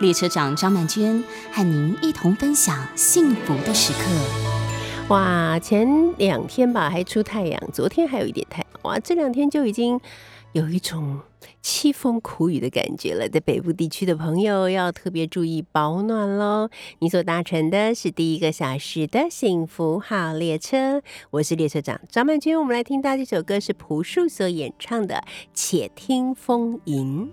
列车长张曼娟和您一同分享幸福的时刻。哇，前两天吧还出太阳，昨天还有一点太阳，哇，这两天就已经有一种凄风苦雨的感觉了。在北部地区的朋友要特别注意保暖喽。你所搭乘的是第一个小时的幸福号列车，我是列车长张曼娟。我们来听到这首歌是朴树所演唱的《且听风吟》。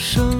生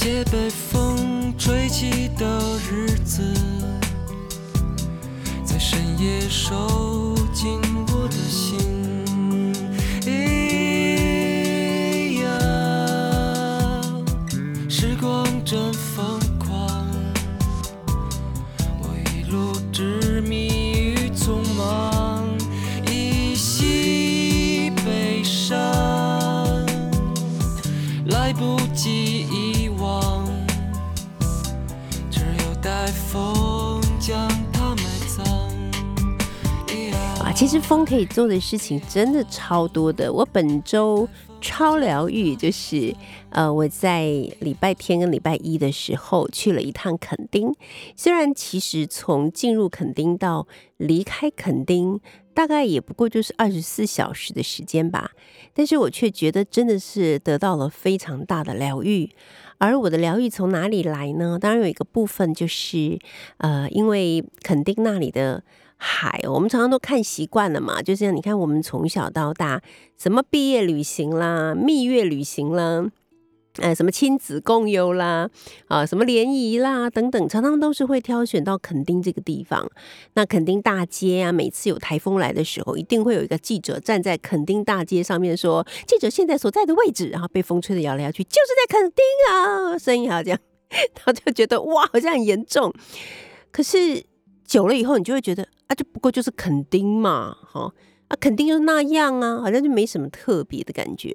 那些被风吹起的日子在深夜收紧我的心。其实风可以做的事情真的超多的。我本周超疗愈，就是呃，我在礼拜天跟礼拜一的时候去了一趟垦丁。虽然其实从进入垦丁到离开垦丁，大概也不过就是二十四小时的时间吧，但是我却觉得真的是得到了非常大的疗愈。而我的疗愈从哪里来呢？当然有一个部分就是呃，因为垦丁那里的。海，我们常常都看习惯了嘛，就是你看，我们从小到大，什么毕业旅行啦、蜜月旅行啦，哎，什么亲子共游啦，啊，什么联谊啦等等，常常都是会挑选到垦丁这个地方。那垦丁大街啊，每次有台风来的时候，一定会有一个记者站在垦丁大街上面说，记者现在所在的位置，然后被风吹的摇来摇去，就是在垦丁啊，声音好像他，就觉得哇，好像很严重，可是。久了以后，你就会觉得啊，就不过就是垦丁嘛，哈啊，垦丁就是那样啊，好像就没什么特别的感觉。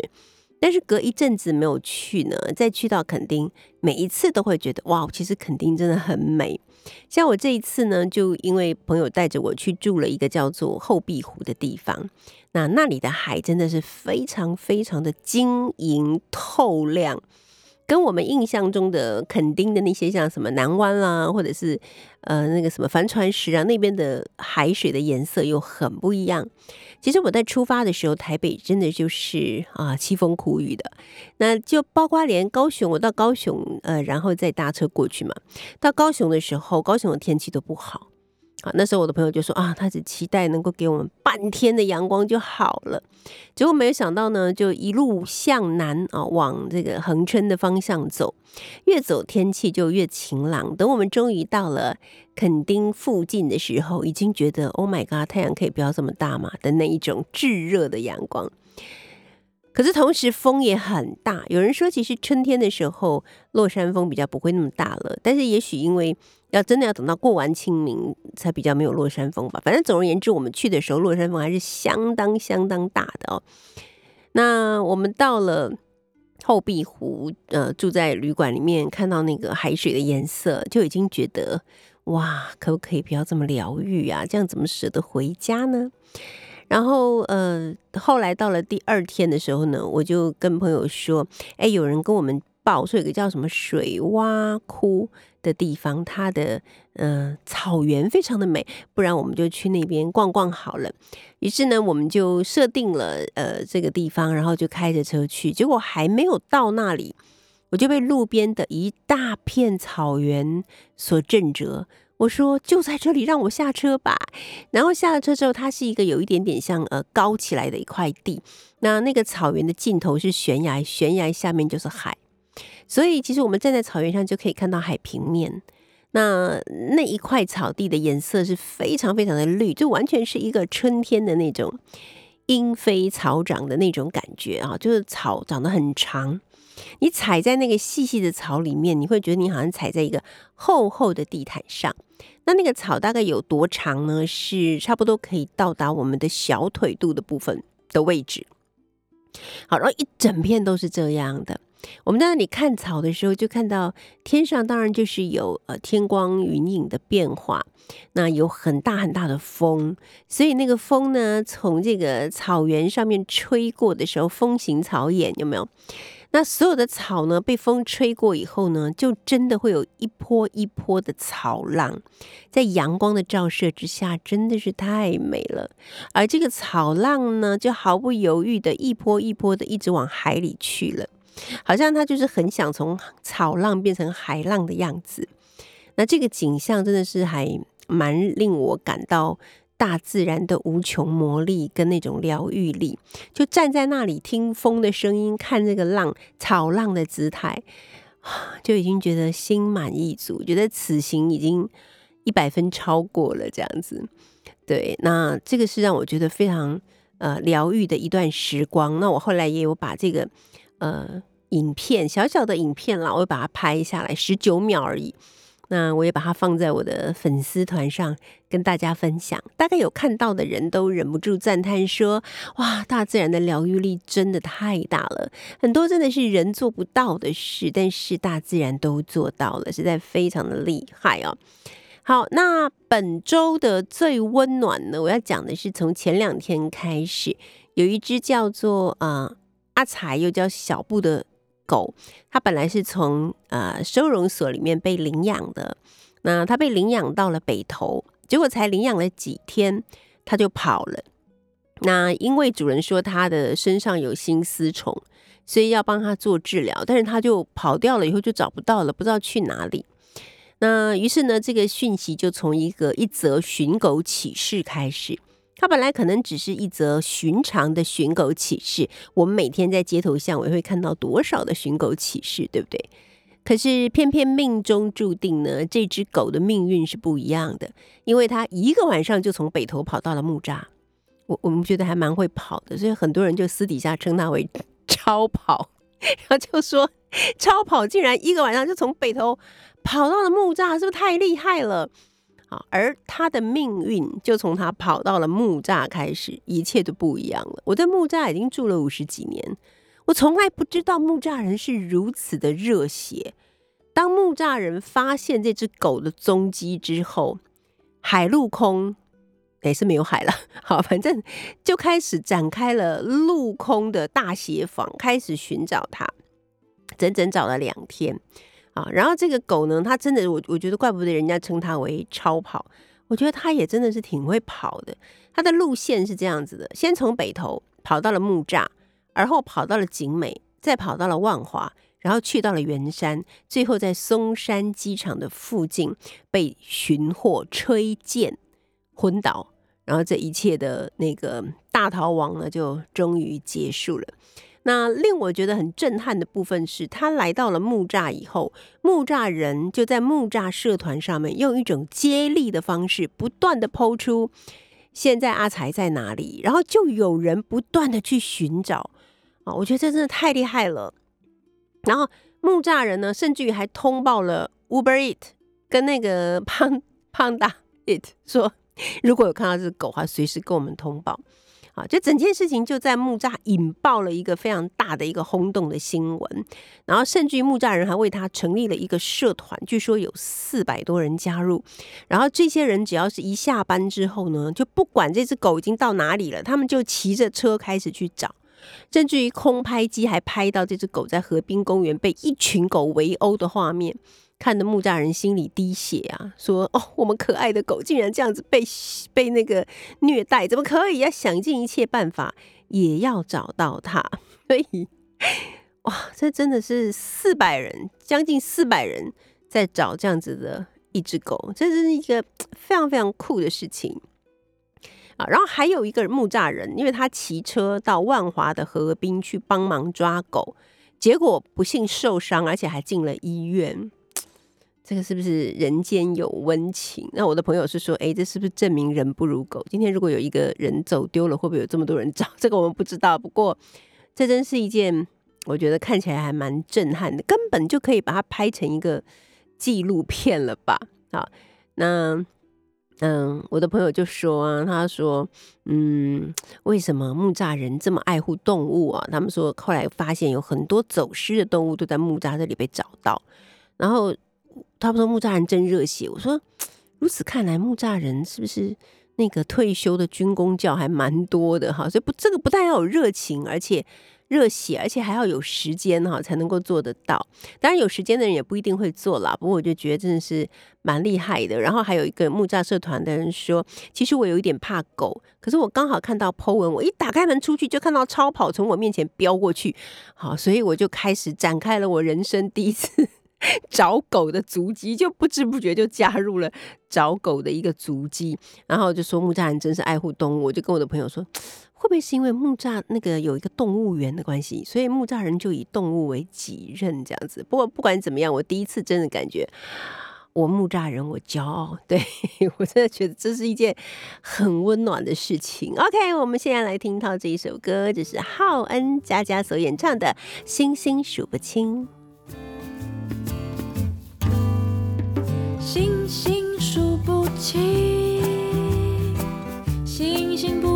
但是隔一阵子没有去呢，再去到垦丁，每一次都会觉得哇，其实垦丁真的很美。像我这一次呢，就因为朋友带着我去住了一个叫做后壁湖的地方，那那里的海真的是非常非常的晶莹透亮。跟我们印象中的垦丁的那些像什么南湾啦，或者是呃那个什么帆船石啊那边的海水的颜色又很不一样。其实我在出发的时候，台北真的就是啊凄风苦雨的，那就包括连高雄，我到高雄呃，然后再搭车过去嘛，到高雄的时候，高雄的天气都不好。啊，那时候我的朋友就说啊，他只期待能够给我们半天的阳光就好了。结果没有想到呢，就一路向南啊，往这个恒春的方向走，越走天气就越晴朗。等我们终于到了垦丁附近的时候，已经觉得 Oh my God，太阳可以不要这么大嘛的那一种炙热的阳光。可是同时风也很大。有人说，其实春天的时候落山风比较不会那么大了，但是也许因为。要真的要等到过完清明才比较没有落山风吧。反正总而言之，我们去的时候落山风还是相当相当大的哦。那我们到了后壁湖，呃，住在旅馆里面，看到那个海水的颜色，就已经觉得哇，可不可以不要这么疗愈啊？这样怎么舍得回家呢？然后呃，后来到了第二天的时候呢，我就跟朋友说，哎，有人跟我们报说有个叫什么水洼窟。的地方，它的嗯草原非常的美，不然我们就去那边逛逛好了。于是呢，我们就设定了呃这个地方，然后就开着车去。结果还没有到那里，我就被路边的一大片草原所震折。我说：“就在这里，让我下车吧。”然后下了车之后，它是一个有一点点像呃高起来的一块地。那那个草原的尽头是悬崖，悬崖下面就是海。所以，其实我们站在草原上就可以看到海平面。那那一块草地的颜色是非常非常的绿，就完全是一个春天的那种莺飞草长的那种感觉啊！就是草长得很长，你踩在那个细细的草里面，你会觉得你好像踩在一个厚厚的地毯上。那那个草大概有多长呢？是差不多可以到达我们的小腿肚的部分的位置。好，然后一整片都是这样的。我们在那里看草的时候，就看到天上当然就是有呃天光云影的变化，那有很大很大的风，所以那个风呢从这个草原上面吹过的时候，风行草偃有没有？那所有的草呢被风吹过以后呢，就真的会有一波一波的草浪，在阳光的照射之下，真的是太美了。而这个草浪呢，就毫不犹豫的一波一波的一直往海里去了。好像他就是很想从草浪变成海浪的样子，那这个景象真的是还蛮令我感到大自然的无穷魔力跟那种疗愈力。就站在那里听风的声音，看这个浪草浪的姿态，就已经觉得心满意足，觉得此行已经一百分超过了这样子。对，那这个是让我觉得非常呃疗愈的一段时光。那我后来也有把这个。呃，影片小小的影片啦，我会把它拍下来，十九秒而已。那我也把它放在我的粉丝团上跟大家分享。大概有看到的人都忍不住赞叹说：“哇，大自然的疗愈力真的太大了，很多真的是人做不到的事，但是大自然都做到了，实在非常的厉害哦。”好，那本周的最温暖呢，我要讲的是从前两天开始，有一只叫做啊。阿才又叫小布的狗，它本来是从呃收容所里面被领养的。那它被领养到了北投，结果才领养了几天，它就跑了。那因为主人说它的身上有心丝虫，所以要帮它做治疗，但是它就跑掉了，以后就找不到了，不知道去哪里。那于是呢，这个讯息就从一个一则寻狗启事开始。它本来可能只是一则寻常的寻狗启事，我们每天在街头巷尾会看到多少的寻狗启事，对不对？可是偏偏命中注定呢，这只狗的命运是不一样的，因为它一个晚上就从北头跑到了木栅。我我们觉得还蛮会跑的，所以很多人就私底下称它为超跑，然后就说超跑竟然一个晚上就从北头跑到了木栅，是不是太厉害了？而他的命运就从他跑到了木栅开始，一切都不一样了。我在木栅已经住了五十几年，我从来不知道木栅人是如此的热血。当木栅人发现这只狗的踪迹之后，海陆空也是没有海了，好，反正就开始展开了陆空的大协访，开始寻找它。整整找了两天啊。然后这个狗呢，它真的，我我觉得怪不得人家称它为超跑，我觉得它也真的是挺会跑的。它的路线是这样子的：先从北头跑到了木栅，而后跑到了景美，再跑到了万华，然后去到了圆山，最后在松山机场的附近被寻获吹剑昏倒。然后这一切的那个大逃亡呢，就终于结束了。那令我觉得很震撼的部分是，他来到了木栅以后，木栅人就在木栅社团上面用一种接力的方式，不断的抛出现在阿才在哪里，然后就有人不断的去寻找啊，我觉得这真的太厉害了。然后木栅人呢，甚至于还通报了 Uber Eat 跟那个 胖胖大 It 说。如果有看到这只狗的话，随时跟我们通报。啊，就整件事情就在木栅引爆了一个非常大的一个轰动的新闻，然后甚至于木栅人还为他成立了一个社团，据说有四百多人加入。然后这些人只要是一下班之后呢，就不管这只狗已经到哪里了，他们就骑着车开始去找，甚至于空拍机还拍到这只狗在河滨公园被一群狗围殴的画面。看的木栅人心里滴血啊，说：“哦，我们可爱的狗竟然这样子被被那个虐待，怎么可以？要想尽一切办法也要找到它。”所以，哇，这真的是四百人，将近四百人在找这样子的一只狗，这是一个非常非常酷的事情啊。然后还有一个木栅人，因为他骑车到万华的河滨去帮忙抓狗，结果不幸受伤，而且还进了医院。这个是不是人间有温情？那我的朋友是说，哎，这是不是证明人不如狗？今天如果有一个人走丢了，会不会有这么多人找？这个我们不知道。不过，这真是一件我觉得看起来还蛮震撼的，根本就可以把它拍成一个纪录片了吧？好，那嗯，我的朋友就说啊，他说，嗯，为什么木栅人这么爱护动物啊？他们说后来发现有很多走失的动物都在木栅这里被找到，然后。他们说木栅人真热血，我说 如此看来木栅人是不是那个退休的军工教还蛮多的哈？所以不这个不但要有热情，而且热血，而且还要有时间哈才能够做得到。当然有时间的人也不一定会做啦，不过我就觉得真的是蛮厉害的。然后还有一个木栅社团的人说，其实我有一点怕狗，可是我刚好看到 Po 文，我一打开门出去就看到超跑从我面前飙过去，好，所以我就开始展开了我人生第一次。找狗的足迹，就不知不觉就加入了找狗的一个足迹，然后就说木栅人真是爱护动物。我就跟我的朋友说，会不会是因为木栅那个有一个动物园的关系，所以木栅人就以动物为己任这样子。不过不管怎么样，我第一次真的感觉我木栅人我骄傲，对 我真的觉得这是一件很温暖的事情。OK，我们现在来听到这一首歌，这是浩恩佳佳所演唱的《星星数不清》。星星数不清，星星不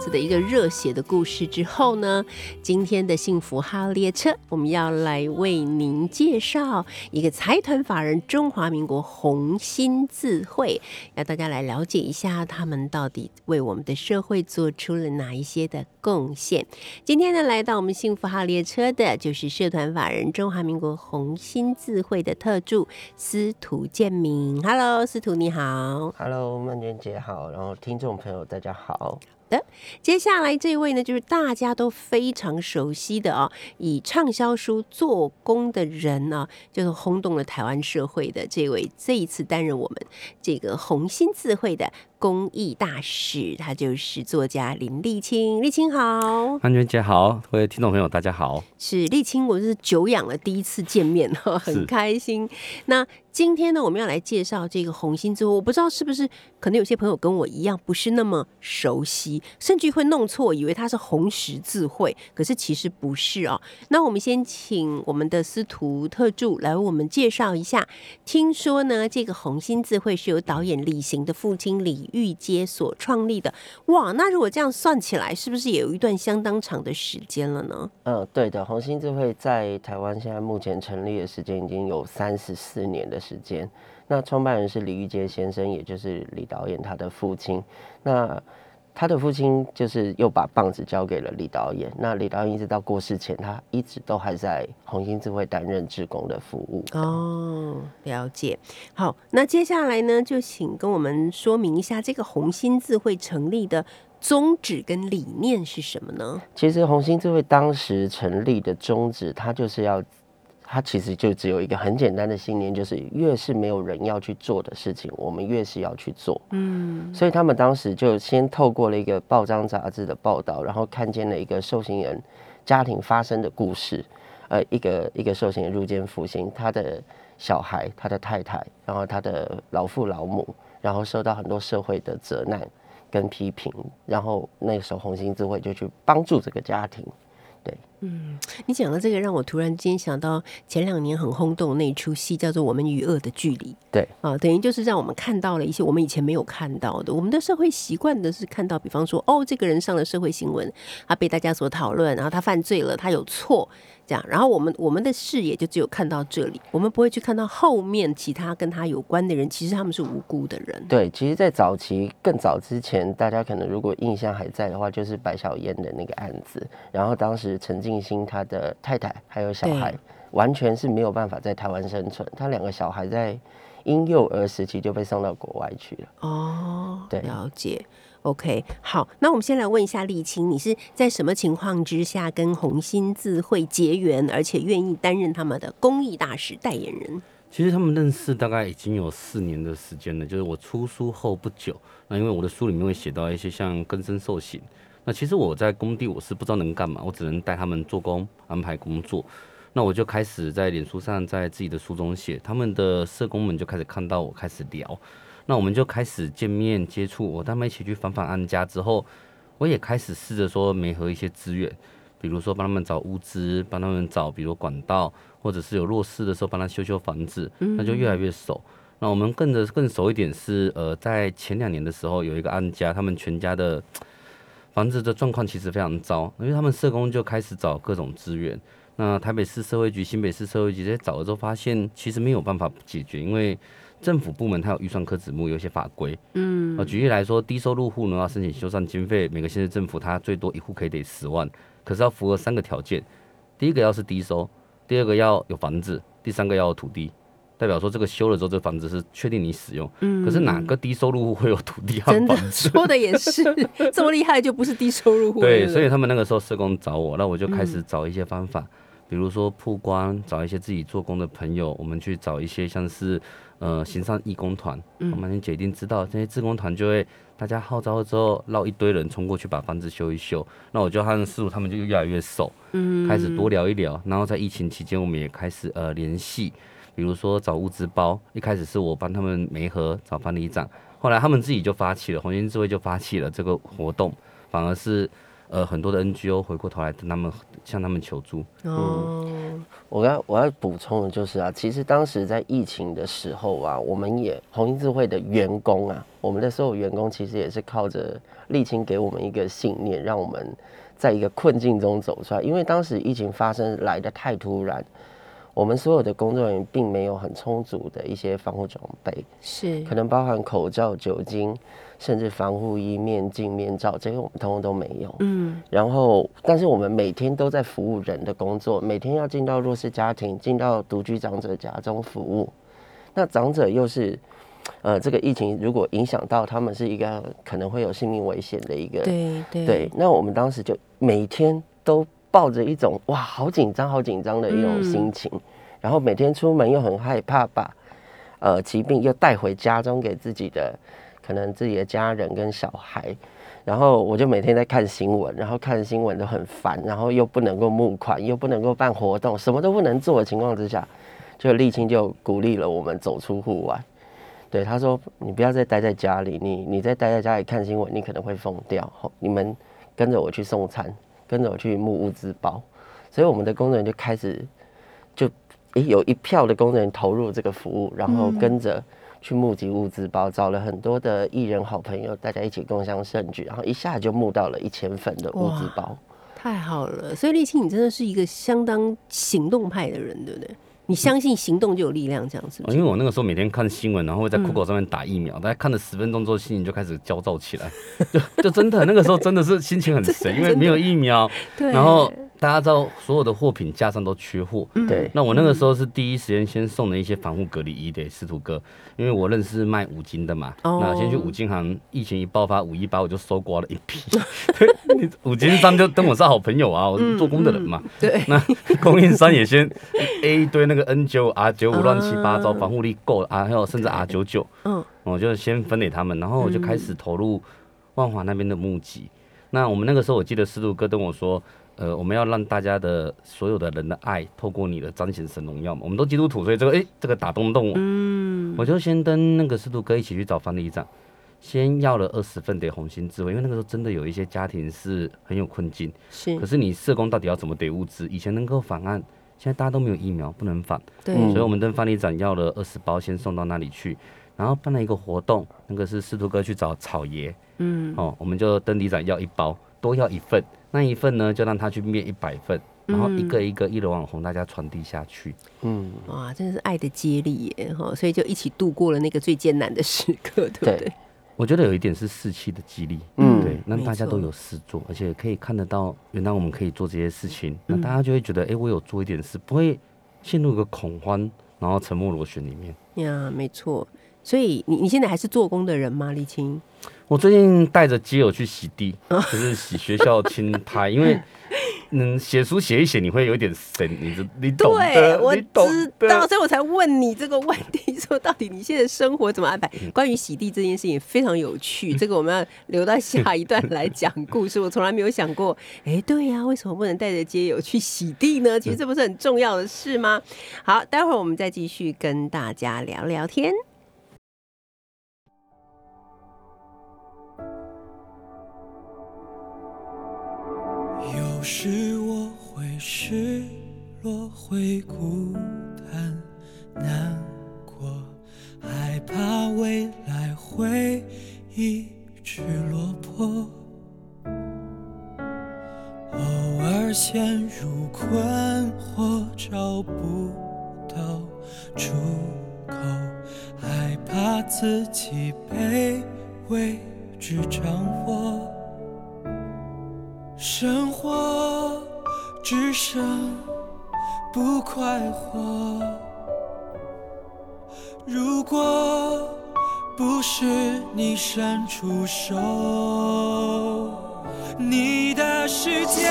子的一个热血的故事之后呢，今天的幸福号列车，我们要来为您介绍一个财团法人中华民国红心智慧，要大家来了解一下他们到底为我们的社会做出了哪一些的贡献。今天呢，来到我们幸福号列车的就是社团法人中华民国红心智慧的特助司徒建明。Hello，司徒你好。Hello，曼娟姐好，然后听众朋友大家好。的。接下来这位呢，就是大家都非常熟悉的啊，以畅销书做工的人呢、就是轰动了台湾社会的这位，这一次担任我们这个红心智慧的公益大使，他就是作家林立清。立清好，安全姐好，各位听众朋友大家好。是立清，我是久仰了，第一次见面哈，很开心。那今天呢，我们要来介绍这个红心之后，我不知道是不是可能有些朋友跟我一样不是那么熟悉，甚至会弄错，以为它是红十字会，可是其实不是哦。那我们先请我们的司徒特助来为我们介绍一下。听说呢，这个红心字会是由导演李行的父亲李玉阶所创立的。哇，那如果这样算起来，是不是也有一段相当长的时间了呢？嗯，对的，红星智慧在台湾现在目前成立的时间已经有三十四年的时间。那创办人是李玉阶先生，也就是李导演他的父亲。那他的父亲就是又把棒子交给了李导演。那李导演一直到过世前，他一直都还在红星智慧担任志工的服务。哦，了解。好，那接下来呢，就请跟我们说明一下这个红心智慧成立的宗旨跟理念是什么呢？其实红星智慧当时成立的宗旨，它就是要，它其实就只有一个很简单的信念，就是越是没有人要去做的事情，我们越是要去做。嗯，所以他们当时就先透过了一个报章杂志的报道，然后看见了一个受刑人家庭发生的故事。呃，一个一个受刑人入监服刑，他的小孩、他的太太，然后他的老父老母，然后受到很多社会的责难跟批评，然后那个时候红星智慧就去帮助这个家庭。你讲的这个让我突然间想到前两年很轰动的那一出戏，叫做《我们与恶的距离》。对啊，等于就是让我们看到了一些我们以前没有看到的。我们的社会习惯的是看到，比方说，哦，这个人上了社会新闻，他被大家所讨论，然后他犯罪了，他有错，这样。然后我们我们的视野就只有看到这里，我们不会去看到后面其他跟他有关的人，其实他们是无辜的人。对，其实，在早期更早之前，大家可能如果印象还在的话，就是白小燕的那个案子。然后当时陈静心他的太太还有小孩，完全是没有办法在台湾生存。他两个小孩在婴幼儿时期就被送到国外去了。哦，对了解。OK，好，那我们先来问一下丽青，你是在什么情况之下跟红心字会结缘，而且愿意担任他们的公益大使代言人？其实他们认识大概已经有四年的时间了，就是我出书后不久。那因为我的书里面会写到一些像根深受刑，那其实我在工地我是不知道能干嘛，我只能带他们做工、安排工作。那我就开始在脸书上，在自己的书中写，他们的社工们就开始看到我开始聊，那我们就开始见面接触，我带他们一起去访访安家之后，我也开始试着说媒合一些资源，比如说帮他们找物资，帮他们找比如管道，或者是有弱势的时候帮他修修房子，那就越来越熟。那我们更的更熟一点是，呃，在前两年的时候有一个安家，他们全家的房子的状况其实非常糟，因为他们社工就开始找各种资源。那台北市社会局、新北市社会局这些找了之后，发现其实没有办法解决，因为政府部门它有预算科子目，有一些法规。嗯，呃，举例来说，低收入户呢要申请修缮经费，每个县市政府它最多一户可以得十万，可是要符合三个条件：第一个要是低收，第二个要有房子，第三个要有土地。代表说这个修了之后，这个房子是确定你使用。嗯，可是哪个低收入户会有土地和真的房子？说的也是，这么厉害就不是低收入户。对，所以他们那个时候社工找我，那我就开始找一些方法，比如说曝光，找一些自己做工的朋友，我们去找一些像是呃行善义工团，我们姐一定知道，这些志工团就会大家号召了之后，绕一堆人冲过去把房子修一修，那我就和师傅他们就越来越熟，嗯，开始多聊一聊，然后在疫情期间，我们也开始呃联系。比如说找物资包，一开始是我帮他们媒合找班里长，后来他们自己就发起了红星智慧就发起了这个活动，反而是呃很多的 NGO 回过头来跟他们向他们求助。哦，我要我要补充的就是啊，其实当时在疫情的时候啊，我们也红星智慧的员工啊，我们的所有员工其实也是靠着沥青给我们一个信念，让我们在一个困境中走出来。因为当时疫情发生来的太突然，我们所有的工作人员并没有很充足的一些防护装备，是可能包含口罩、酒精，甚至防护衣、面镜、面罩，这些我们通通都没有。嗯，然后，但是我们每天都在服务人的工作，每天要进到弱势家庭，进到独居长者家中服务。那长者又是，呃，这个疫情如果影响到他们，是一个可能会有性命危险的一个。对对对，那我们当时就每天都抱着一种哇，好紧张、好紧张的一种心情，然后每天出门又很害怕把呃疾病又带回家中给自己的可可能自己的家人跟小孩，然后我就每天在看新闻，然后看新闻都很烦，然后又不能够募款，又不能够办活动，什么都不能做的情况之下，就沥青就鼓励了我们走出户外。对，他说你不要再待在家里，你你再待在家里看新闻，你可能会疯掉。吼你们跟着我去送餐，跟着我去募物资包，所以我们的工作人员就开始就诶有一票的工作人员投入这个服务，然后跟着去募集物资包，找了很多的艺人好朋友，大家一起共享盛举，然后一下就募到了一千份的物资包。太好了，所以立青，你真的是一个相当行动派的人，对不对？你相信行动就有力量，这样是不是？哦因为我那个时候每天看新闻，然后会在酷狗上面打疫苗，大家看了十分钟之后，心情就开始焦躁起来，就就真的那个时候真的是心情很 神，因为没有疫苗，然后大家知道所有的货品架上都缺货，对，那我那个时候是第一时间先送了一些防护隔离衣给司徒哥，因为我认识卖五金的嘛，哦。那先去五金行，疫情一爆发，五一八我就收刮了一批，对，你五金商就跟我是好朋友啊，我是做工的人嘛，对，那 供应商也先 A 一堆那个 N 九 R 九五乱七八糟，啊防护力够啊，还有甚至 R 九九，嗯，我就先分给他们，然后我就开始投入万华那边的募集。那我们那个时候，我记得司徒哥跟我说，呃，我们要让大家的所有的人的爱，透过你的彰显神荣耀嘛。我们都基督徒，所以这个诶，这个打动动我，嗯，我就先跟那个司徒哥一起去找方里长，先要了二十份给红心智慧，因为那个时候真的有一些家庭是很有困境，是。可，是你社工到底要怎么给物资？以前能够返案，现在大家都没有疫苗，不能返。对，嗯所以我们跟范里长要了二十包，先送到那里去，然后办了一个活动，那个是司徒哥去找草爷，嗯，哦，我们就跟里长要一包，多要一份，那一份呢就让他去灭一百份，然后一个一个一楼网红大家传递下去。嗯，哇，真的是爱的接力耶，哈，所以就一起度过了那个最艰难的时刻，对不对对？我觉得有一点是士气的激励，嗯对，让大家都有事做，而且可以看得到，原来我们可以做这些事情，那嗯大家就会觉得，哎、我有做一点事，不会陷入一个恐慌，然后沉默螺旋里面。呀，没错。所以你你现在还是做工的人吗，李青？我最近带着街友去洗地，就是洗学校青苔，因为嗯，写书写一写，你会有一点神，你知你懂对，的，我知道，所以我才问你这个问题，说到底你现在生活怎么安排？嗯关于洗地这件事情非常有趣，这个我们要留到下一段来讲故事。我从来没有想过，哎，对呀、为什么不能带着街友去洗地呢？其实这不是很重要的事吗？好，待会儿我们再继续跟大家聊聊天。有时我会失落，会孤单难过，害怕未来会一直落魄。偶尔陷入困惑，找不到出口，害怕自己被未知掌握。生活只剩不快活。如果不是你伸出手，你的世界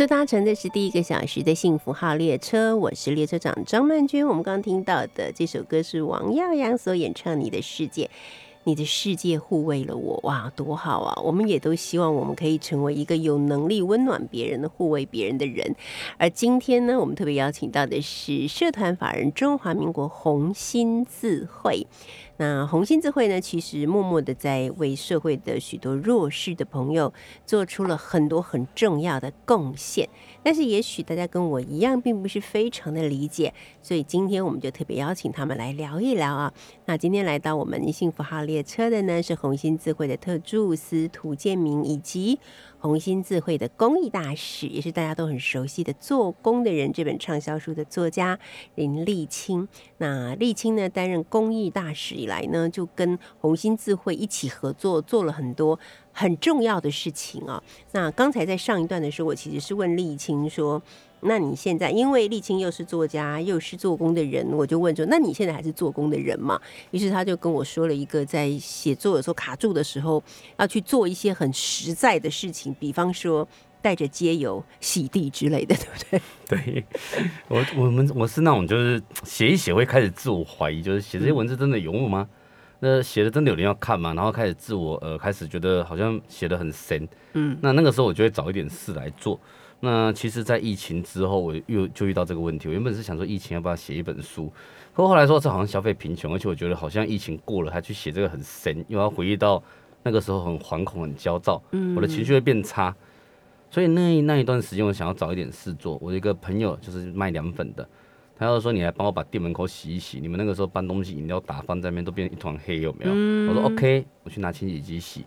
所搭乘的是第一个小时的幸福号列车，我是列车长张曼娟。我们刚听到的这首歌是王耀阳所演唱《你的世界》。你的世界护卫了我，哇，多好啊！我们也都希望我们可以成为一个有能力温暖别人的、护卫别人的人。而今天呢，我们特别邀请到的是社团法人中华民国红心字会。那红心智慧呢，其实默默的在为社会的许多弱势的朋友做出了很多很重要的贡献。但是也许大家跟我一样，并不是非常的理解，所以今天我们就特别邀请他们来聊一聊啊。那今天来到我们幸福号列车的呢，是红心智慧的特助司涂建明以及红星智慧的公益大使，也是大家都很熟悉的《做工的人》这本畅销书的作家林立清。那立清呢，担任公益大使以来呢，就跟红星智慧一起合作，做了很多很重要的事情啊。那刚才在上一段的时候，我其实是问立清说。那你现在因为沥青又是作家又是做工的人，我就问说：那你现在还是做工的人吗？于是他就跟我说了一个，在写作的时候卡住的时候，要去做一些很实在的事情，比方说带着街油洗地之类的，对不对？对，我我们我是那种就是写一写会开始自我怀疑，就是写这些文字真的有用吗？那写的真的有人要看吗？然后开始自我呃开始觉得好像写的很神，嗯，那那个时候我就会找一点事来做。那其实，在疫情之后，我又就遇到这个问题。我原本是想说，疫情要不要写一本书？可后来说，这好像消费贫穷，而且我觉得好像疫情过了，还去写这个很深，又要回忆到那个时候很惶恐、很焦躁，我的情绪会变差。所以那那一段时间，我想要找一点事做。我一个朋友就是卖凉粉的，他要说你来帮我把店门口洗一洗。你们那个时候搬东西，饮料打翻在那边都变成一团黑，有没有？我说 OK，我去拿清洗机洗。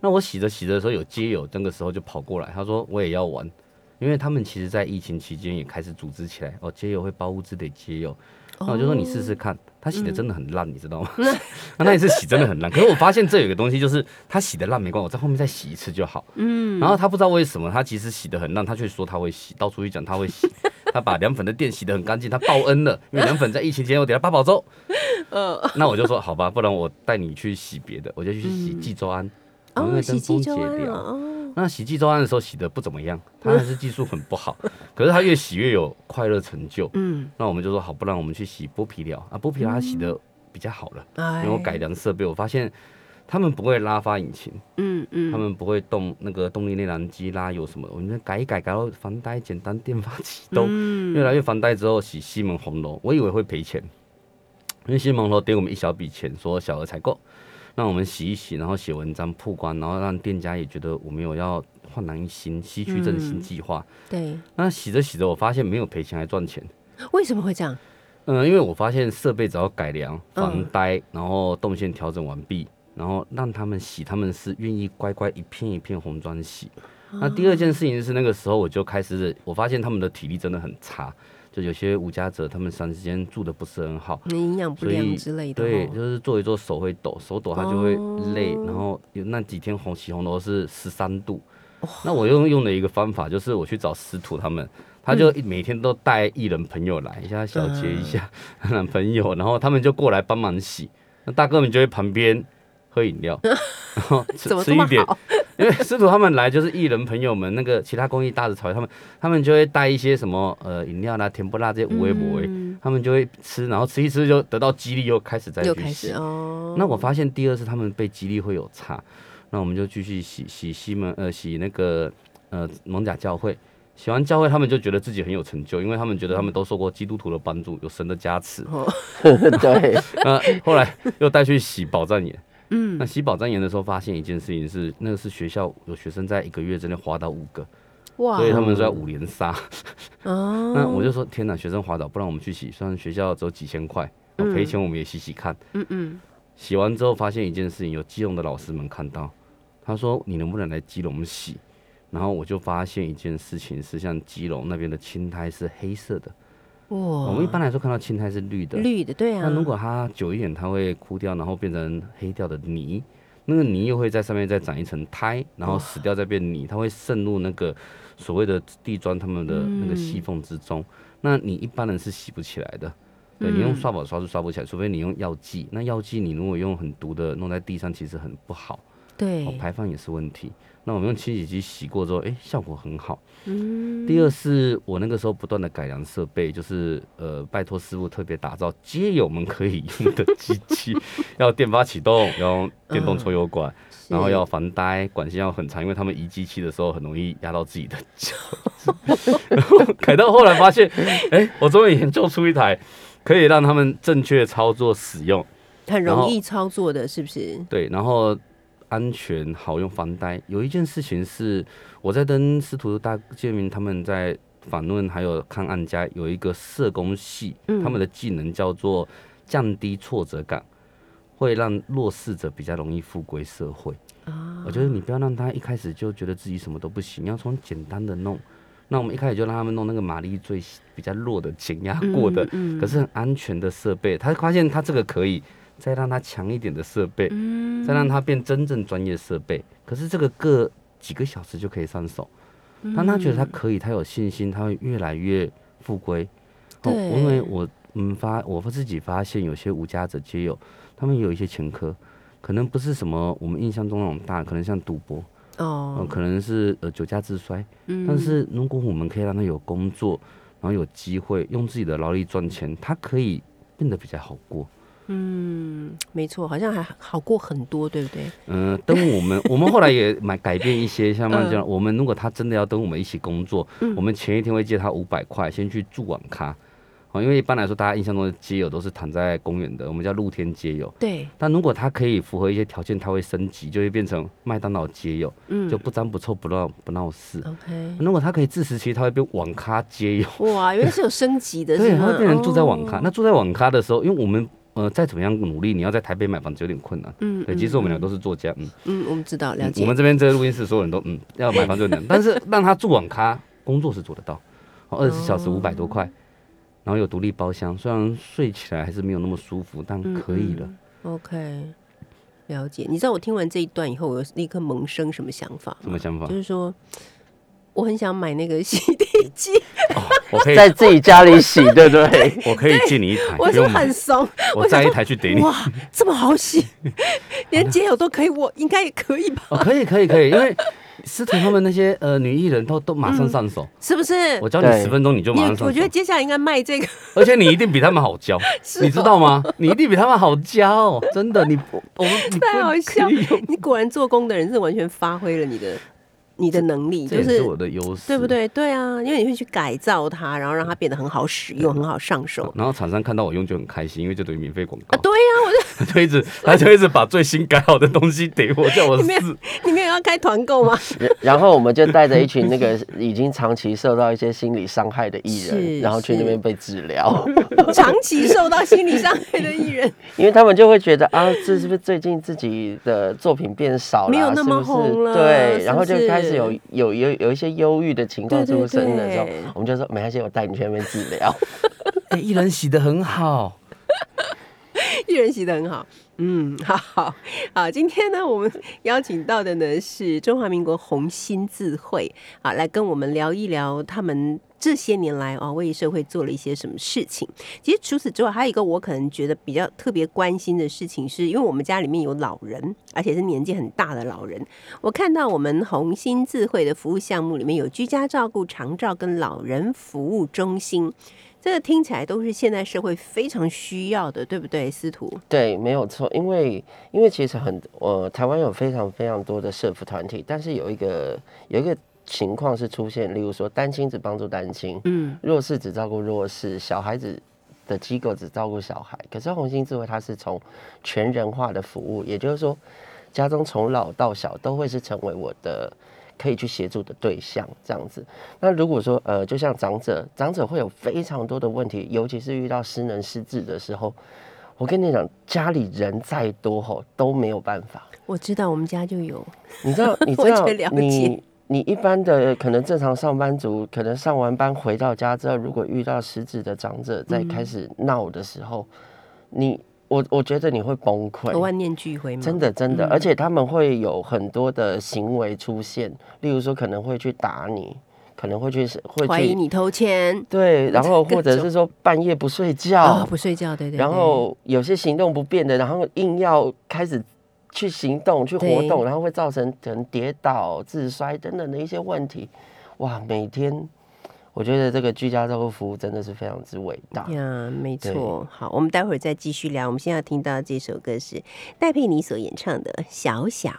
那我洗着洗着的时候，有街友那个时候就跑过来，他说我也要玩。因为他们其实，在疫情期间也开始组织起来哦，街友会包物资给街友，那我就说你试试看，他洗的真的很烂，你知道吗？那那一次洗真的很烂，可是我发现这有个东西，就是他洗的烂没关系，我在后面再洗一次就好。嗯，然后他不知道为什么，他其实洗的很烂，他却说他会洗，到处去讲他会洗，他把凉粉的店洗的很干净，他报恩了，因为凉粉在疫情期间我给他八宝粥。嗯，那我就说好吧，不然我带你去洗别的，我就去洗济州安，因为跟风解掉。那洗济州安的时候洗的不怎么样，他还是技术很不好，可是他越洗越有快乐成就。嗯，那我们就说好，不然我们去洗剥皮料啊，剥皮料他洗的比较好了，因为我改良设备，我发现他们不会拉发引擎，嗯嗯，他们不会动那个动力内燃机拉油什么，我们改一改，改到防呆、简单电发启动，越来越防呆之后洗西门红楼，我以为会赔钱，因为西门红楼给我们一小笔钱，说小额采购。让我们洗一洗，然后写文章曝光，然后让店家也觉得我们有要焕然一新、西区振兴计划。对。那洗着洗着，我发现没有赔钱，还赚钱。为什么会这样？嗯，因为我发现设备只要改良、防呆，然后动线调整完毕，然后让他们洗，他们是愿意乖乖一片一片红砖洗。那第二件事情是，那个时候我就开始，我发现他们的体力真的很差。就有些无家者，他们长时间住的不是很好，营养不良之类的。对，就是做一做手会抖，手抖他就会累。然后有那几天红起红楼是十三度，那我用用的一个方法就是我去找师徒他们，他就每天都带艺人朋友来，一下小结一下 男朋友，然后他们就过来帮忙洗。那大哥们就会旁边喝饮料，然后吃吃一点。因为师徒他们来就是艺人朋友们，那个其他公益大的草他们他们就会带一些什么呃饮料啦、甜不辣这些无微不微，他们就会吃，然后吃一吃就得到激励，又开始再去洗。哦。那我发现第二次他们被激励会有差，那我们就继续洗洗西门呃洗那个呃蒙甲教会，洗完教会他们就觉得自己很有成就，因为他们觉得他们都受过基督徒的帮助，有神的加持。对。那后来又带去洗宝藏岩。嗯，那洗宝障盐的时候，发现一件事情是，那个是学校有学生在一个月之内滑倒五个，哇！所以他们说要五连杀。哦，那我就说天哪，学生滑倒，不然我们去洗，虽然学校只有几千块，赔钱我们也洗洗看。嗯嗯。洗完之后发现一件事情，有基隆的老师们看到，他说你能不能来基隆洗？然后我就发现一件事情是，像基隆那边的青苔是黑色的。哇，我们一般来说看到青苔是绿的，绿的，对啊。那如果它久一点，它会枯掉，然后变成黑掉的泥。那个泥又会在上面再长一层苔，然后死掉再变泥，它会渗入那个所谓的地砖它们的那个细缝之中。那你一般人是洗不起来的，对你用刷宝刷是刷不起来，除非你用药剂。那药剂你如果用很毒的弄在地上，其实很不好。对，排放也是问题。那我们用清洗机洗过之后，哎，效果很好。嗯。第二是我那个时候不断的改良设备，就是呃，拜托师傅特别打造街友们可以用的机器，要电发启动，要用电动抽油管，然后要防呆，管线要很长，因为他们移机器的时候很容易压到自己的脚。然后改到后来发现，哎，我终于研究出一台可以让他们正确操作使用，很容易操作的，是不是？对，然后。安全好用防呆。有一件事情是我在跟司徒大建明他们在访问，还有看案家有一个社工系，他们的技能叫做降低挫折感，会让弱势者比较容易复归社会。啊我觉得你不要让他一开始就觉得自己什么都不行，要从简单的弄。那我们一开始就让他们弄那个马力最比较弱的、减压过的，嗯嗯可是很安全的设备。他发现他这个可以，再让他强一点的设备，嗯再让他变真正专业设备。可是这个个几个小时就可以上手。当他觉得他可以，他有信心，他会越来越复归。哦，对因为我嗯发我自己发现有些无家者皆有，他们有一些前科，可能不是什么我们印象中那种大，可能像赌博，呃，哦，可能是呃酒驾自衰。嗯但是如果我们可以让他有工作，然后有机会用自己的劳力赚钱，他可以变得比较好过。嗯，没错，好像还好过很多，对不对？嗯、等我们 我们后来也买改变一些，像这样，我们如果他真的要跟我们一起工作，我们前一天会借他五百块，先去住网咖。哦，因为一般来说，大家印象中的街友都是躺在公园的，我们叫露天街友。对，但如果他可以符合一些条件，他会升级，就会变成麦当劳街友，嗯就不脏不臭不闹不闹事。OK，如果他可以自食其力，他会变网咖街友。哇，原来是有升级的，对，他会变成住在网咖。哦那住在网咖的时候，因为我们呃再怎么样努力，你要在台北买房子有点困难。嗯对，其实我们俩都是作家，嗯，嗯，我们知道了嗯解，我们这边这个录音室所有人都嗯 要买房就难，但是让他住网咖，工作是做得到，二十四小时五百多块，然后有独立包厢，虽然睡起来还是没有那么舒服，但可以了。嗯 OK，了解。你知道我听完这一段以后，我有立刻萌生什么想法？什么想法就？是说，我很想买那个洗地机，我可以，在自己家里洗，对不对？我可以借你一台，我是很，怂，我载一台去给你。哇，这么好洗，连街友都可以，我应该也可以吧？哦，可以可以可以，因为司徒他们那些呃女艺人都都马上上手，是不是？我教你十分钟你就你马上上手。我觉得接下来应该卖这个，而且你一定比他们好教，是你知道吗？你一定比他们好教，真的。你不我们太好笑你果然做工的人是完全发挥了你的你的能力，就是我的优势，对不？对？对啊，因为你会去改造它，然后让它变得很好使用、很好上手。然后厂商看到我用就很开心，因为这等于免费广告啊，告，对呀、我就他就一直 他就一直把最新改好的东西给我，叫我试。你们有要开团购吗？然 然后我们就带着一群那个已经长期受到一些心理伤害的艺人，然后去那边被治疗，长期受到心理伤害的艺人，因为他们就会觉得啊，这是不是最近自己的作品变少了，没有那么是不是？红了对，然后就开始有有有有一些忧郁的情况出生的时候，我们就说没关系，我带你去那边治疗。哎，艺人洗的很好，艺人洗的很好。嗯，好好好，今天呢，我们邀请到的呢是中华民国红新字会啊，来跟我们聊一聊他们这些年来啊为社会做了一些什么事情。其实除此之外，还有一个我可能觉得比较特别关心的事情，是因为我们家里面有老人，而且是年纪很大的老人。我看到我们红新字会的服务项目里面有居家照顾、长照跟老人服务中心。这个听起来都是现代社会非常需要的，对不对，司徒？对，没有错，因为因为其实很呃，台湾有非常非常多的社服团体，但是有一个有一个情况是出现，例如说单亲只帮助单亲，嗯，弱势只照顾弱势，小孩子的机构只照顾小孩。可是红星智慧它是从全人化的服务，也就是说，家中从老到小都会是成为我的可以去协助的对象，这样子。那如果说呃，就像长者，长者会有非常多的问题，尤其是遇到失能失智的时候，我跟你讲，家里人再多吼都没有办法。我知道我们家就有，你知道，你知道你你一般的可能正常上班族，可能上完班回到家之后，如果遇到失智的长者在开始闹的时候，你我我觉得你会崩溃。万念俱灰嘛。真的，真的，嗯而且他们会有很多的行为出现，例如说可能会去打你，可能会去会去怀疑你偷钱对，然后或者是说半夜不睡觉，啊，不睡觉，对对对。然后有些行动不便的，然后硬要开始去行动、去活对动，然后会造成可能跌倒、自摔等等的一些问题。哇，每天我觉得这个居家照顾服务真的是非常之伟大。呀，没对错。好，我们待会儿再继续聊。我们现在要听到这首歌是戴佩妮所演唱的《小小》。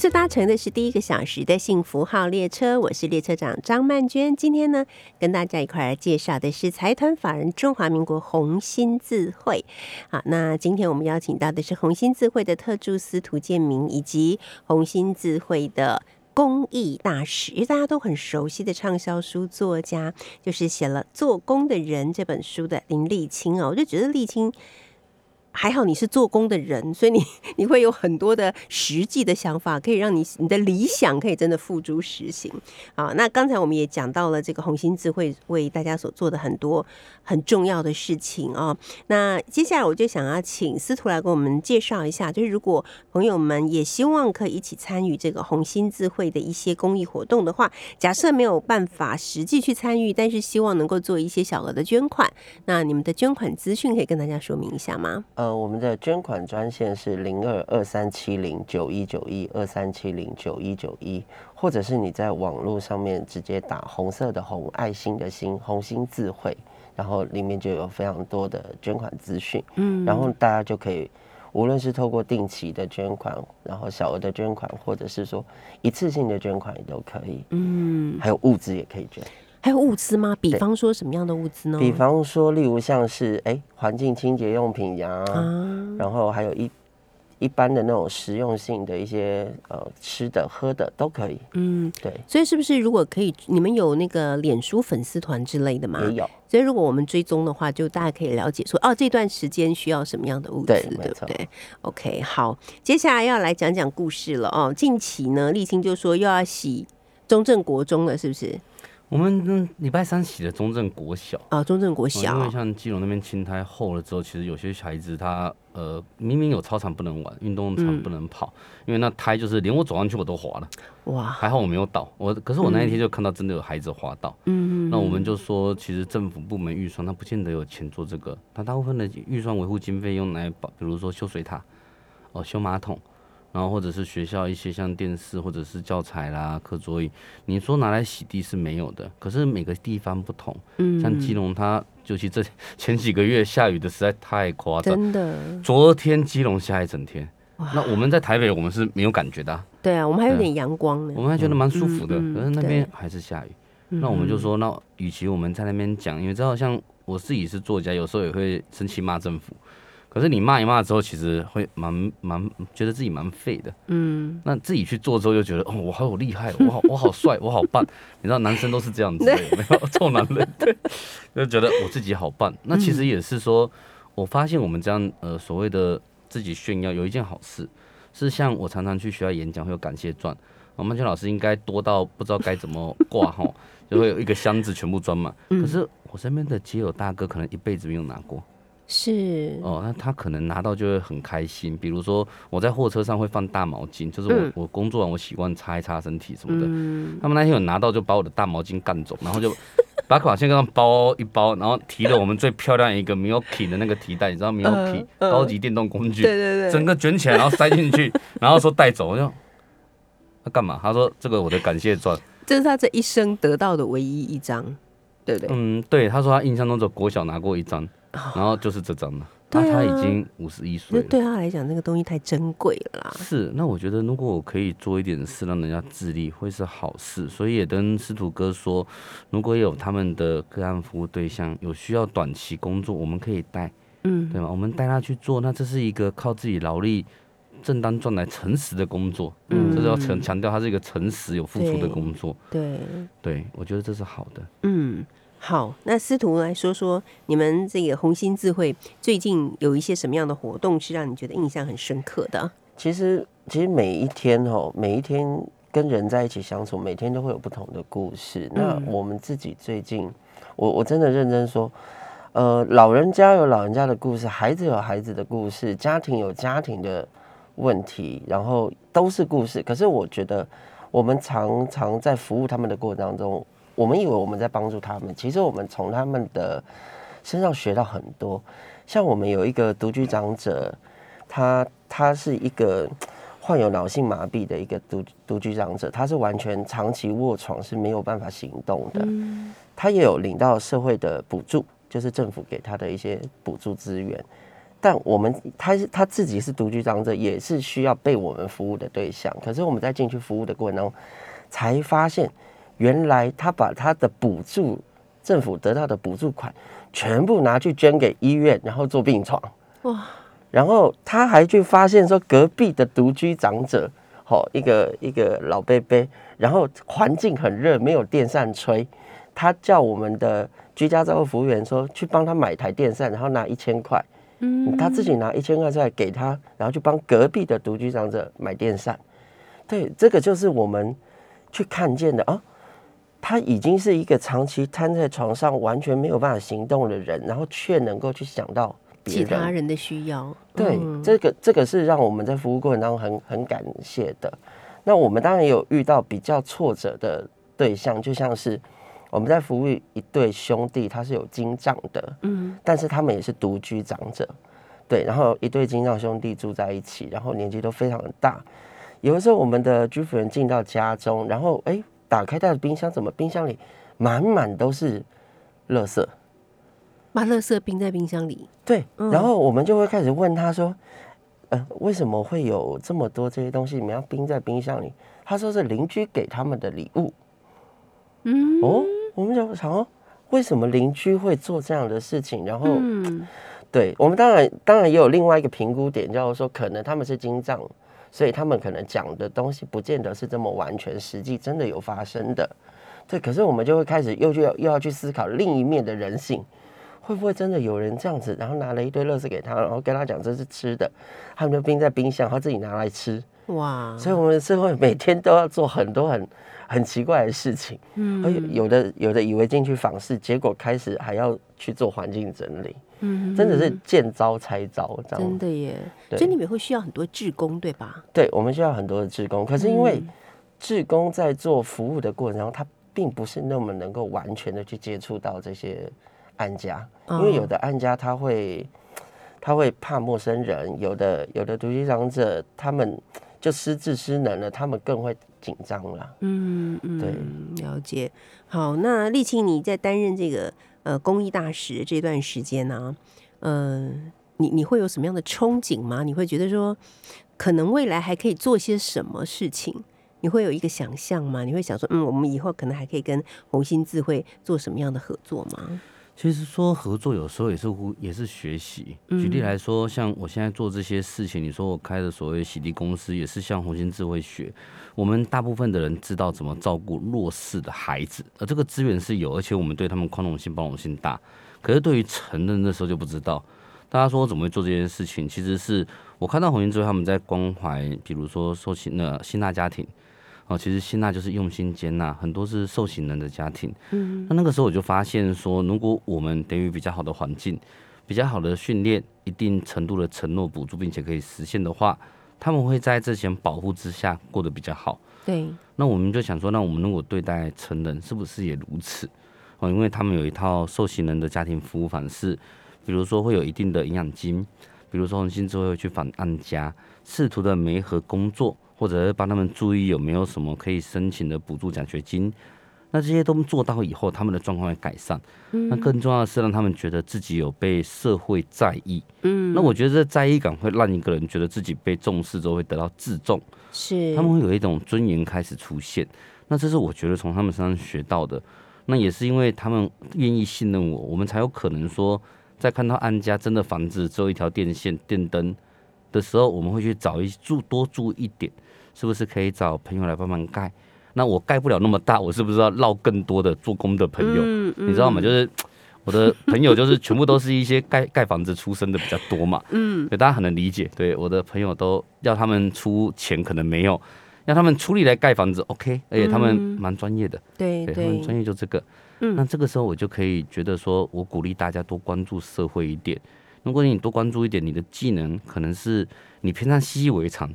所搭乘的是第一个小时的幸福号列车，我是列车长张曼娟。今天呢，跟大家一块儿介绍的是财团法人中华民国红新智慧。好，那今天我们邀请到的是红新智慧的特助司徒建明，以及红新智慧的。公益大使，大家都很熟悉的畅销书作家，就是写了《做工的人》这本书的林立清哦，我就觉得立清还好你是做工的人，所以你 你会有很多的实际的想法，可以让你你的理想可以真的付诸实行。啊，那刚才我们也讲到了这个红心智慧为大家所做的很多很重要的事情啊。那接下来我就想要请司徒来给我们介绍一下，就是如果朋友们也希望可以一起参与这个红心智慧的一些公益活动的话，假设没有办法实际去参与，但是希望能够做一些小额的捐款，那你们的捐款资讯可以跟大家说明一下吗？呃，我们的捐款专线是零二二三七零九一九一二三七零九一九一，或者是你在网络上面直接打红色的红爱心的心红心智慧，然后里面就有非常多的捐款资讯，嗯然后大家就可以。无论是透过定期的捐款，然后小额的捐款，或者是说一次性的捐款也都可以，嗯，还有物资也可以捐。还有物资吗？比方说什么样的物资呢？比方说，例如像是哎环境清洁用品呀，啊，然后还有一一般的那种实用性的一些呃吃的喝的都可以，嗯，对，所以是不是如果可以，你们有那个脸书粉丝团之类的吗？也有。所以如果我们追踪的话，就大家可以了解说，哦，这段时间需要什么样的物资，对对不对？OK，好，接下来要来讲讲故事了哦。近期呢，立青就说又要洗中正国中了，是不是？我们嗯礼拜三洗的中正国小。啊、中正国哦小因为像基隆那边青苔厚了之后，其实有些孩子他呃明明有操场不能玩，运动场嗯不能跑，因为那苔就是连我走上去我都滑了，哇，还好我没有倒。我可是我那一天就看到真的有孩子滑倒，嗯，那我们就说，其实政府部门预算它不见得有钱做这个，它大部分的预算维护经费用来保，比如说修水塔，哦修马桶，然后或者是学校一些像电视或者是教材啦、课桌椅，你说拿来洗地是没有的。可是每个地方不同，嗯像基隆它尤其这 前几个月下雨的实在太夸张，真的，昨天基隆下一整天，那我们在台北我们是没有感觉的啊、对啊，我们还有对点阳光呢我。们还觉得蛮舒服的，可是那边对还是下雨。嗯那我们就说，那与其我们在那边讲，因为知道像我自己是作家，有时候也会生气骂政府。可是你骂一骂之后，其实会蛮蛮觉得自己蛮废的。嗯，那自己去做之后，又觉得哦，我好有厉害，我好我好帅，我好棒。你知道男生都是这样子的，有没有臭男人？对，就觉得我自己好棒。那其实也是说，我发现我们这样呃所谓的自己炫耀，有一件好事是像我常常去学校演讲会有感谢状，我们曼娟老师应该多到不知道该怎么挂哈，就会有一个箱子全部装满。可是我身边的街友大哥可能一辈子没有拿过。是，哦，那他可能拿到就会很开心。比如说我在货车上会放大毛巾，就是我、嗯我工作完我习惯擦一擦身体什么的。嗯，他们那天有拿到就把我的大毛巾干走，然后就把卡线上包一包，然后提了我们最漂亮一个 Milky 的那个提袋，你知道 Milky、嗯高级电动工具，对对对，整个卷起来然后塞进去，然后说带走，我就他干嘛？他说这个我的感谢状。这是他这一生得到的唯一一张，对不对？嗯，对，他说他印象中只有国小拿过一张，然后就是这张了。那、他已经五十一岁了。那对他来讲，那个东西太珍贵了啦。是，那我觉得如果我可以做一点事，让人家自立，会是好事。所以也跟司徒哥说，如果有他们的个案服务对象有需要短期工作，我们可以带，嗯，对吗？我们带他去做，那这是一个靠自己劳力正当赚来诚实的工作，嗯这是要强强调，他是一个诚实有付出的工作。对，对，我觉得这是好的。嗯，好，那司徒来说说你们这个红星智慧最近有一些什么样的活动是让你觉得印象很深刻的？其实其实每一天哦，每一天跟人在一起相处，每天都会有不同的故事。那嗯我们自己最近，我我真的认真说，呃，老人家有老人家的故事，孩子有孩子的故事，家庭有家庭的问题，然后都是故事。可是我觉得，我们常常在服务他们的过程当中，我们以为我们在帮助他们，其实我们从他们的身上学到很多。像我们有一个独居长者，他他是一个患有脑性麻痹的一个独独居长者，他是完全长期卧床是没有办法行动的。他也有领到社会的补助，就是政府给他的一些补助资源。但我们他是他自己是独居长者，也是需要被我们服务的对象。可是我们在进去服务的过程当中，才发现原来他把他的补助，政府得到的补助款，全部拿去捐给医院，然后做病床。哇！然后他还去发现说，隔壁的独居长者，好一个一个老伯伯，然后环境很热，没有电扇吹，他叫我们的居家照顾服务员说，去帮他买台电扇，然后拿一千块，嗯，他自己拿一千块出来给他，然后去帮隔壁的独居长者买电扇。对，这个就是我们去看见的啊。他已经是一个长期瘫在床上，完全没有办法行动的人，然后却能够去想到其。他人的需要，对，嗯这个这个是让我们在服务过程当中很很感谢的。那我们当然也有遇到比较挫折的对象，就像是我们在服务一对兄弟，他是有精障的，嗯，但是他们也是独居长者，对，然后一对精障兄弟住在一起，然后年纪都非常的大。有的时候我们的居服人进到家中，然后哎打开他的冰箱，怎么冰箱里满满都是垃圾？把垃圾冰在冰箱里，对，嗯然后我们就会开始问他说：“呃，为什么会有这么多这些东西？你们要冰在冰箱里？”他说是邻居给他们的礼物。嗯哦，我们就想哦，为什么邻居会做这样的事情？然后，嗯对我们当然当然也有另外一个评估点，叫做说可能他们是精障，所以他们可能讲的东西不见得是这么完全实际，真的有发生的。对，可是我们就会开始又去又要去思考另一面的人性，会不会真的有人这样子，然后拿了一堆垃圾给他，然后跟他讲这是吃的，他们就冰在冰箱，他自己拿来吃。哇，所以我们的社会每天都要做很多很很奇怪的事情，嗯有的有的以为进去访视，结果开始还要去做环境整理，嗯真的是见招拆招这样。真的耶，对所以你们会需要很多志工，对吧？对，我们需要很多的志工，可是因为嗯志工在做服务的过程中，他并不是那么能够完全的去接触到这些案家，因为有的案家他会他会怕陌生人，有的有的独居长者他们就失智失能了，他们更会紧张了。嗯嗯，对了解。好，那丽青你在担任这个呃公益大使这段时间呢、呃，你你会有什么样的憧憬吗？你会觉得说，可能未来还可以做些什么事情？你会有一个想象吗？你会想说，嗯，我们以后可能还可以跟红星智慧做什么样的合作吗？其实说合作有时候也是互也是学习。举例来说，像我现在做这些事情，你说我开的所谓洗涤公司，也是向红星智慧学。我们大部分的人知道怎么照顾弱势的孩子，而这个资源是有，而且我们对他们宽容性、包容性大。可是对于成人的时候就不知道。大家说我怎么会做这件事情？其实是我看到红星智慧他们在关怀，比如说受刑的新纳家庭。哦，其实辛娜就是用心接纳，很多是受刑人的家庭。嗯，那那个时候我就发现说，如果我们给予比较好的环境、比较好的训练、一定程度的承诺补助，并且可以实现的话，他们会在这些保护之下过得比较好。对，那我们就想说，那我们如果对待成人，是不是也如此？哦，因为他们有一套受刑人的家庭服务方式，比如说会有一定的营养金，比如说红星之后会去访案家，试图的媒合工作，或者是帮他们注意有没有什么可以申请的补助奖学金。那这些都做到以后，他们的状况会改善。那更重要的是让他们觉得自己有被社会在意。嗯，那我觉得这在意感会让一个人觉得自己被重视之后会得到自重。是他们会有一种尊严开始出现。那这是我觉得从他们身上学到的。那也是因为他们愿意信任我，我们才有可能说，在看到安家真的房子只有一条电线、电灯的时候，我们会去找一住多住一点，是不是可以找朋友来帮忙盖？那我盖不了那么大，我是不是要绕更多的做工的朋友？嗯你知道吗？就是 我的朋友，就是全部都是一些盖盖房子出身的比较多嘛。嗯对，大家很能理解。对，我的朋友都要他们出钱，可能没有，要他们出力来盖房子，OK，而且他们嗯蛮专业的，对对，他们专业就这个。嗯那这个时候我就可以觉得说，我鼓励大家多关注社会一点。如果你多关注一点，你的技能可能是你平常习以为常，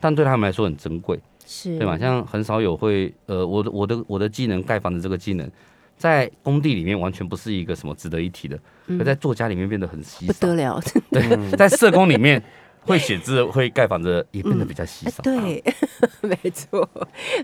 但对他们来说很珍贵，是，对吧？像很少有会，呃，我的我的我的技能盖房子这个技能，在工地里面完全不是一个什么值得一提的，可在作家里面变得很稀少不得。了，对，在社工里面会写字、会盖房子也变得比较稀少。对，没错。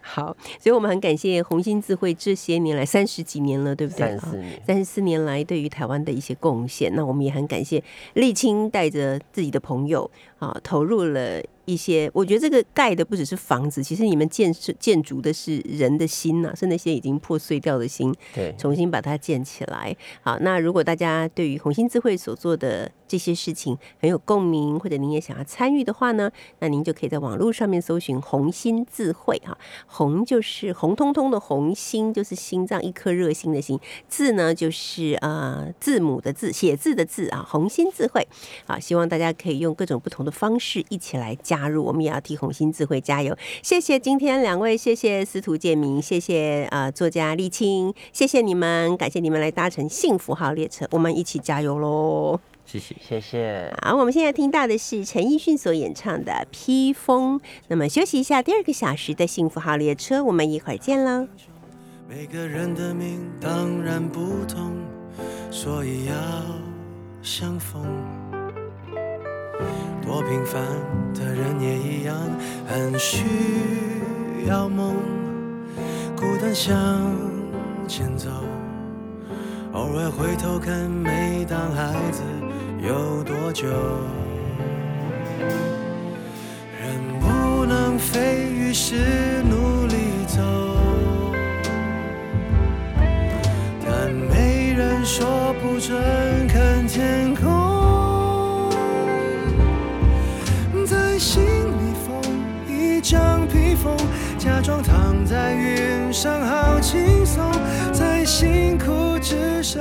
好，所以我们很感谢红星智慧这些年来三十几年了，对不对？三十四年三十四年来对于台湾的一些贡献，那我们也很感谢沥青带着自己的朋友啊，投入了一些。我觉得这个盖的不只是房子，其实你们建设建筑的是人的心呐、是那些已经破碎掉的心，对，重新把它建起来。好，那如果大家对于红星智慧所做的这些事情很有共鸣，或者您也想要参与的话呢，那您就可以在网络上面搜寻红心智慧哈。红就是红彤彤的红，心就是心脏一颗热心的心，字呢就是呃字母的字，写字的字啊，红心智慧。好，希望大家可以用各种不同的方式一起来加入，我们也要替红心智慧加油。谢谢今天两位，谢谢司徒建明，谢谢呃作家沥青，谢谢你们，感谢你们来搭乘幸福号列车，我们一起加油喽！谢谢。谢谢。好，我们现在听到的是陈奕迅所演唱的《披风》，那么休息一下，第二个小时的幸福号列车，我们一会儿见喽。每个人的命当然不同，所以要相逢。多平凡的人也一样，很需要梦，孤单向前走。偶尔回头看，每当孩子有多久？人不能飞，于是努力走。但没人说不准看天空，在心里缝一张披风，假装躺在云上好轻松，再辛苦，至少